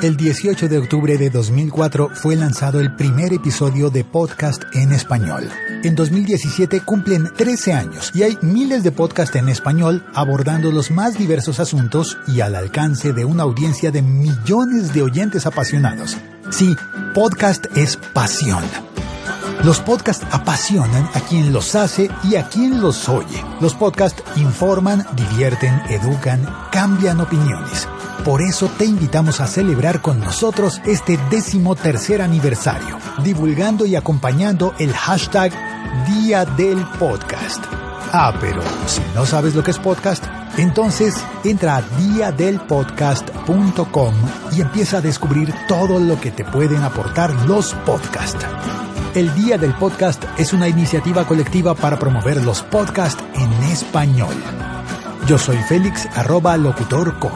El 18 de octubre de 2004 fue lanzado el primer episodio de podcast en español. En 2017 cumplen 13 años y hay miles de podcasts en español abordando los más diversos asuntos y al alcance de una audiencia de millones de oyentes apasionados. Sí, podcast es pasión. Los podcasts apasionan a quien los hace y a quien los oye. Los podcasts informan, divierten, educan, cambian opiniones. Por eso te invitamos a celebrar con nosotros este décimo tercer aniversario, divulgando y acompañando el hashtag Día del Podcast. Ah, pero si no sabes lo que es podcast, entonces entra a diadelpodcast.com y empieza a descubrir todo lo que te pueden aportar los podcasts. El Día del Podcast es una iniciativa colectiva para promover los podcasts en español. Yo soy Félix, arroba locutorco.